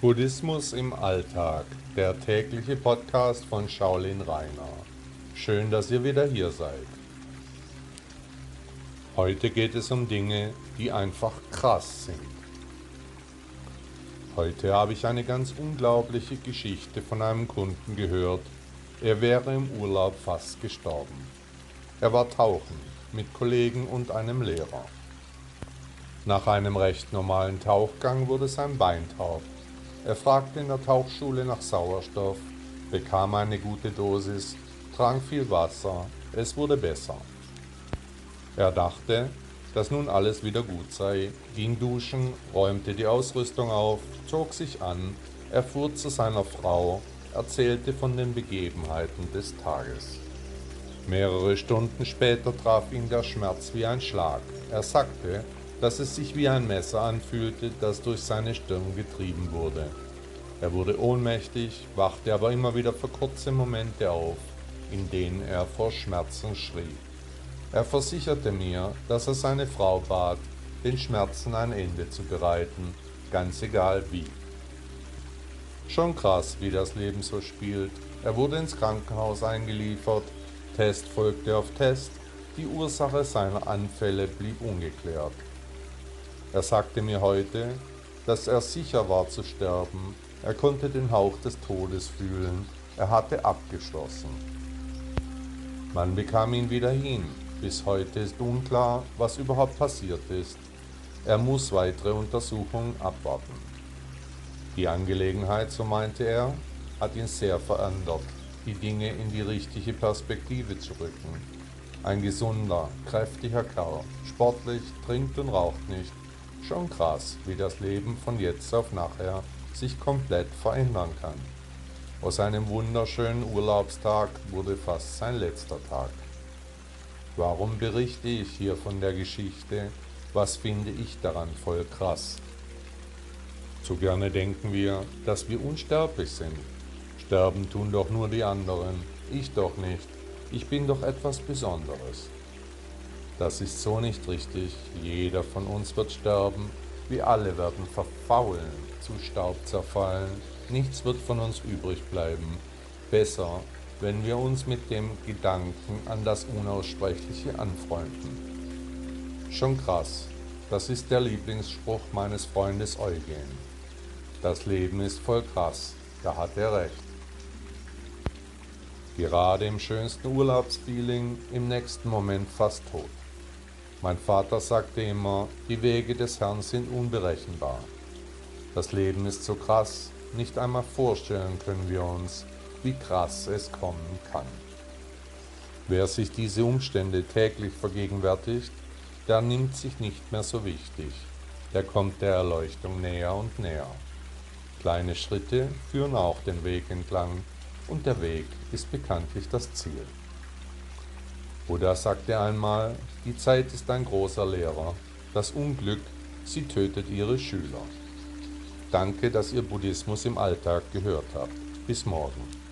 Buddhismus im Alltag, der tägliche Podcast von Shaolin Rainer. Schön, dass ihr wieder hier seid. Heute geht es um Dinge, die einfach krass sind. Heute habe ich eine ganz unglaubliche Geschichte von einem Kunden gehört. Er wäre im Urlaub fast gestorben. Er war tauchen mit Kollegen und einem Lehrer. Nach einem recht normalen Tauchgang wurde sein Bein taub er fragte in der Tauchschule nach Sauerstoff, bekam eine gute Dosis, trank viel Wasser, es wurde besser. Er dachte, dass nun alles wieder gut sei, ging duschen, räumte die Ausrüstung auf, zog sich an, er fuhr zu seiner Frau, erzählte von den Begebenheiten des Tages. Mehrere Stunden später traf ihn der Schmerz wie ein Schlag. Er sagte, dass es sich wie ein Messer anfühlte, das durch seine Stirn getrieben wurde. Er wurde ohnmächtig, wachte aber immer wieder für kurze Momente auf, in denen er vor Schmerzen schrie. Er versicherte mir, dass er seine Frau bat, den Schmerzen ein Ende zu bereiten, ganz egal wie. Schon krass, wie das Leben so spielt. Er wurde ins Krankenhaus eingeliefert, Test folgte auf Test, die Ursache seiner Anfälle blieb ungeklärt. Er sagte mir heute, dass er sicher war zu sterben, er konnte den Hauch des Todes fühlen, er hatte abgeschlossen. Man bekam ihn wieder hin, bis heute ist unklar, was überhaupt passiert ist. Er muss weitere Untersuchungen abwarten. Die Angelegenheit, so meinte er, hat ihn sehr verändert, die Dinge in die richtige Perspektive zu rücken. Ein gesunder, kräftiger Kerl, sportlich, trinkt und raucht nicht, Schon krass, wie das Leben von jetzt auf nachher sich komplett verändern kann. Aus einem wunderschönen Urlaubstag wurde fast sein letzter Tag. Warum berichte ich hier von der Geschichte? Was finde ich daran voll krass? Zu gerne denken wir, dass wir unsterblich sind. Sterben tun doch nur die anderen, ich doch nicht. Ich bin doch etwas Besonderes. Das ist so nicht richtig. Jeder von uns wird sterben. Wir alle werden verfaulen, zu Staub zerfallen. Nichts wird von uns übrig bleiben. Besser, wenn wir uns mit dem Gedanken an das Unaussprechliche anfreunden. Schon krass. Das ist der Lieblingsspruch meines Freundes Eugen. Das Leben ist voll krass. Da hat er recht. Gerade im schönsten Urlaubsfeeling, im nächsten Moment fast tot. Mein Vater sagte immer, die Wege des Herrn sind unberechenbar. Das Leben ist so krass, nicht einmal vorstellen können wir uns, wie krass es kommen kann. Wer sich diese Umstände täglich vergegenwärtigt, der nimmt sich nicht mehr so wichtig, der kommt der Erleuchtung näher und näher. Kleine Schritte führen auch den Weg entlang, und der Weg ist bekanntlich das Ziel. Buddha sagte einmal, die Zeit ist ein großer Lehrer, das Unglück, sie tötet ihre Schüler. Danke, dass ihr Buddhismus im Alltag gehört habt. Bis morgen.